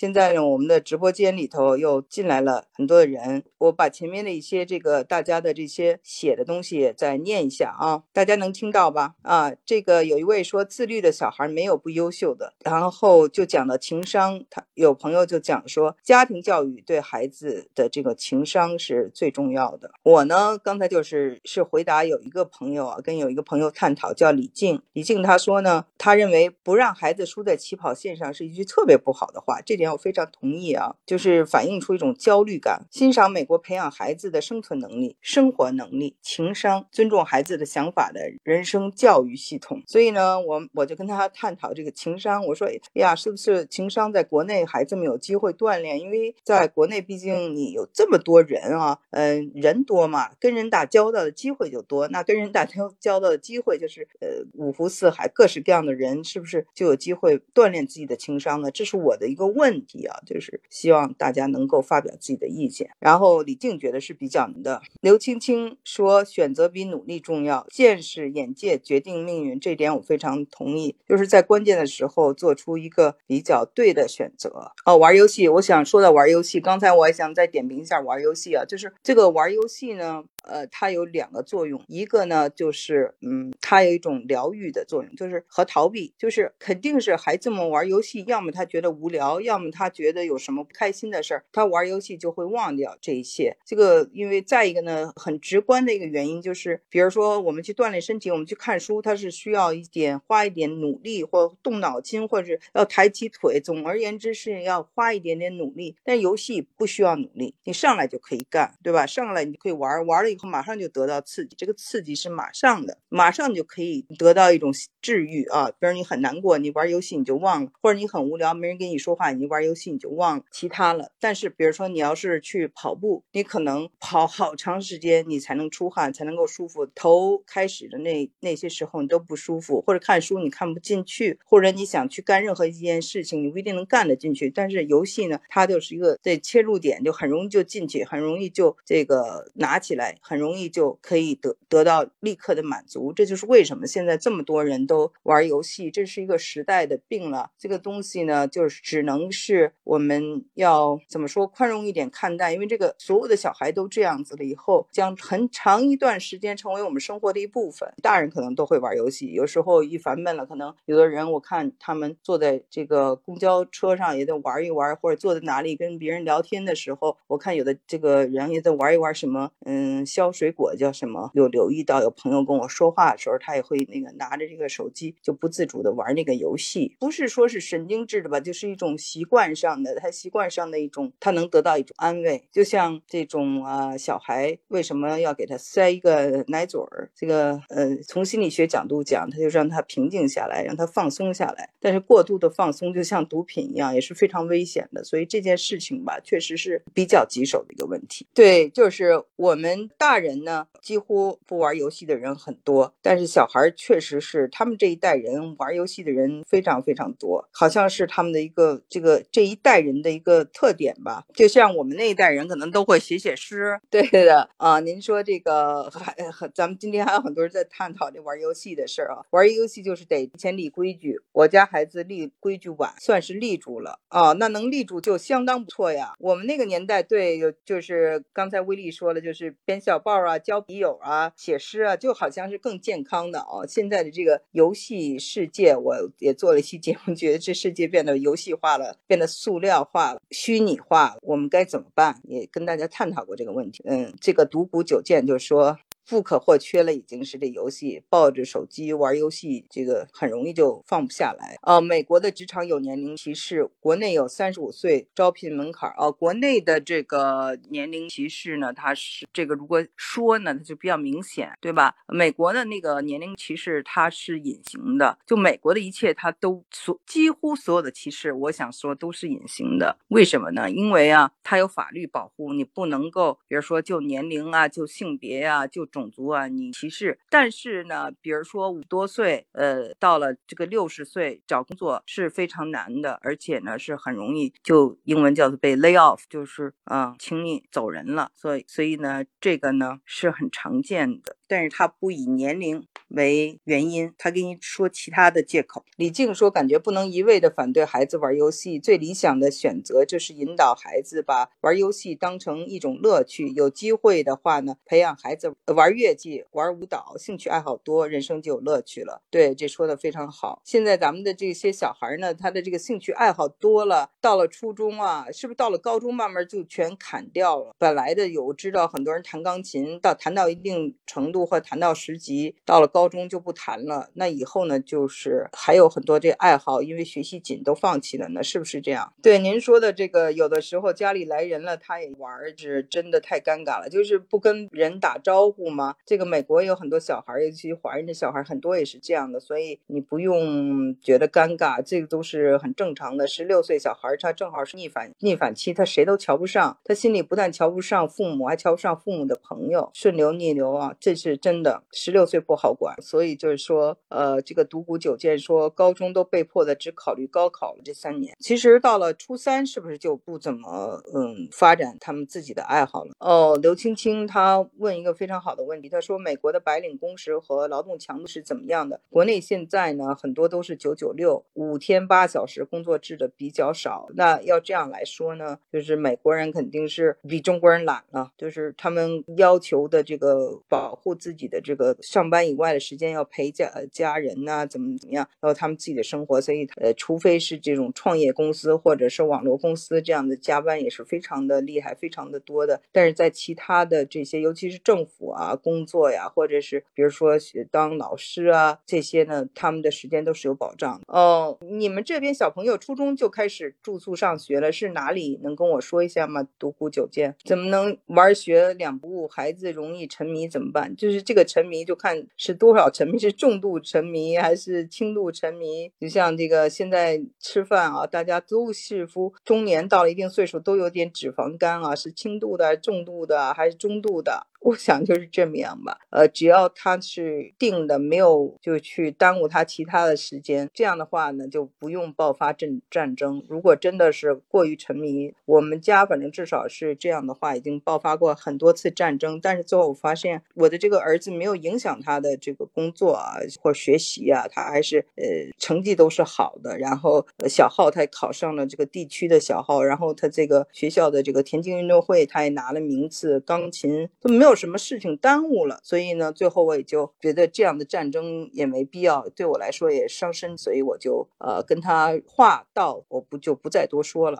现在呢，我们的直播间里头又进来了很多的人，我把前面的一些这个大家的这些写的东西再念一下啊，大家能听到吧？啊，这个有一位说自律的小孩没有不优秀的，然后就讲了情商，他有朋友就讲说家庭教育对孩子的这个情商是最重要的。我呢，刚才就是是回答有一个朋友啊，跟有一个朋友探讨，叫李静，李静他说呢，他认为不让孩子输在起跑线上是一句特别不好的话，这点我非常同意啊，就是反映出一种焦虑感。欣赏美国培养孩子的生存能力、生活能力、情商，尊重孩子的想法的人生教育系统。所以呢，我我就跟他探讨这个情商，我说，哎呀，是不是情商在国内孩子们有机会锻炼？因为在国内，毕竟你有这么多人啊，嗯，人多嘛，跟人打交道的机会就多。那跟人打交交道的机会就是，呃，五湖四海各式各样的人，是不是就有机会锻炼自己的情商呢？这是我的一个问题啊，就是希望大家能够发表自己的意见。然后李静觉得是比较难的。刘青青说，选择比努力重要，见识眼界决定命运，这点我非常同意。就是在关键的时候做出一个比较对的选择。哦，玩游戏，我想说到玩游戏，刚才我也想再点评一下玩游戏啊，就是这个玩游戏呢。呃，它有两个作用，一个呢就是，嗯，它有一种疗愈的作用，就是和逃避，就是肯定是孩子们玩游戏，要么他觉得无聊，要么他觉得有什么不开心的事儿，他玩游戏就会忘掉这一切。这个，因为再一个呢，很直观的一个原因就是，比如说我们去锻炼身体，我们去看书，它是需要一点花一点努力或动脑筋，或者要抬起腿，总而言之是要花一点点努力。但游戏不需要努力，你上来就可以干，对吧？上来你就可以玩，玩了。以后马上就得到刺激，这个刺激是马上的，马上就可以得到一种治愈啊。比如你很难过，你玩游戏你就忘了；或者你很无聊，没人跟你说话，你玩游戏你就忘了其他了。但是比如说你要是去跑步，你可能跑好长时间，你才能出汗，才能够舒服。头开始的那那些时候你都不舒服，或者看书你看不进去，或者你想去干任何一件事情，你不一定能干得进去。但是游戏呢，它就是一个这切入点，就很容易就进去，很容易就这个拿起来。很容易就可以得得到立刻的满足，这就是为什么现在这么多人都玩游戏，这是一个时代的病了。这个东西呢，就是只能是我们要怎么说宽容一点看待，因为这个所有的小孩都这样子了，以后将很长一段时间成为我们生活的一部分。大人可能都会玩游戏，有时候一烦闷了，可能有的人我看他们坐在这个公交车上也在玩一玩，或者坐在哪里跟别人聊天的时候，我看有的这个人也在玩一玩什么，嗯。削水果叫什么？有留意到有朋友跟我说话的时候，他也会那个拿着这个手机就不自主的玩那个游戏，不是说是神经质的吧，就是一种习惯上的，他习惯上的一种，他能得到一种安慰。就像这种啊，小孩为什么要给他塞一个奶嘴儿？这个呃，从心理学角度讲，他就让他平静下来，让他放松下来。但是过度的放松就像毒品一样，也是非常危险的。所以这件事情吧，确实是比较棘手的一个问题。对，就是我们。大人呢，几乎不玩游戏的人很多，但是小孩确实是他们这一代人玩游戏的人非常非常多，好像是他们的一个这个这一代人的一个特点吧。就像我们那一代人可能都会写写诗，对的啊。您说这个还咱们今天还有很多人在探讨这玩游戏的事儿啊。玩游戏就是得提前立规矩，我家孩子立规矩晚，算是立住了啊。那能立住就相当不错呀。我们那个年代，对，就是刚才威利说了，就是编小报啊，交笔友啊，写诗啊，就好像是更健康的哦。现在的这个游戏世界，我也做了一期节目，觉得这世界变得游戏化了，变得塑料化了，虚拟化了，我们该怎么办？也跟大家探讨过这个问题。嗯，这个独孤九剑就说。不可或缺了，已经是这游戏，抱着手机玩游戏，这个很容易就放不下来啊。美国的职场有年龄歧视，国内有三十五岁招聘门槛啊。国内的这个年龄歧视呢，它是这个如果说呢，它就比较明显，对吧？美国的那个年龄歧视它是隐形的，就美国的一切它都所几乎所有的歧视，我想说都是隐形的。为什么呢？因为啊，它有法律保护，你不能够，比如说就年龄啊，就性别呀，就种。种族啊，你歧视，但是呢，比如说五多岁，呃，到了这个六十岁找工作是非常难的，而且呢是很容易就英文叫做被 lay off，就是啊，轻易走人了。所以，所以呢，这个呢是很常见的，但是它不以年龄为原因，他给你说其他的借口。李静说，感觉不能一味的反对孩子玩游戏，最理想的选择就是引导孩子把玩游戏当成一种乐趣。有机会的话呢，培养孩子玩乐器、玩舞蹈，兴趣爱好多，人生就有乐趣了。对，这说的非常好。现在咱们的这些小孩呢，他的这个兴趣爱好多了，到了初中啊，是不是到了高中慢慢就全砍掉了？本来的有知道很多人弹钢琴，到弹到一定程度或弹到十级，到了高高中就不谈了。那以后呢，就是还有很多这爱好，因为学习紧都放弃了呢，是不是这样？对您说的这个，有的时候家里来人了，他也玩，是真的太尴尬了，就是不跟人打招呼吗？这个美国有很多小孩，尤其华人的小孩，很多也是这样的，所以你不用觉得尴尬，这个都是很正常的。十六岁小孩他正好是逆反逆反期，他谁都瞧不上，他心里不但瞧不上父母，还瞧不上父母的朋友，顺流逆流啊，这是真的。十六岁不好管，所以就是说，呃，这个独孤九剑说，高中都被迫的只考虑高考了这三年，其实到了初三是不是就不怎么嗯发展他们自己的爱好了？哦，刘青青他问一个非常好的问题，他说美国的白领工时和劳动强度是怎么样的？国内现在呢，很多都是九九六，五天八小时工作制的比较少。那要这样来说呢，就是美国人肯定是比中国人懒了，就是他们要求的这个保护自己的这个上班以外的时间要陪家家人呐，怎么怎么样，然后他们自己的生活。所以呃，除非是这种创业公司或者是网络公司这样的加班也是非常的厉害，非常的多的。但是在其他的这些，尤其是政府啊工作呀，或者是比如说当老师啊这些呢，他们的时间都是有保障的。哦，你们这边小朋友初中就开始住宿上学了，是哪里？能跟我说一下吗？独孤九剑怎么能玩学两不误？孩子容易沉迷怎么办？就是这个沉迷就看是多多少沉迷，是重度沉迷还是轻度沉迷？就像这个现在吃饭啊，大家都似乎中年到了一定岁数都有点脂肪肝啊，是轻度的、重度的还是中度的？我想就是这么样吧，呃，只要他是定的，没有就去耽误他其他的时间，这样的话呢，就不用爆发战战争。如果真的是过于沉迷，我们家反正至少是这样的话，已经爆发过很多次战争。但是最后我发现，我的这个儿子没有影响他的这个工作啊或学习啊，他还是呃成绩都是好的。然后小号他考上了这个地区的小号，然后他这个学校的这个田径运动会他也拿了名次，钢琴都没有。有什么事情耽误了，所以呢，最后我也就觉得这样的战争也没必要，对我来说也伤身，所以我就呃跟他话到，我不就不再多说了。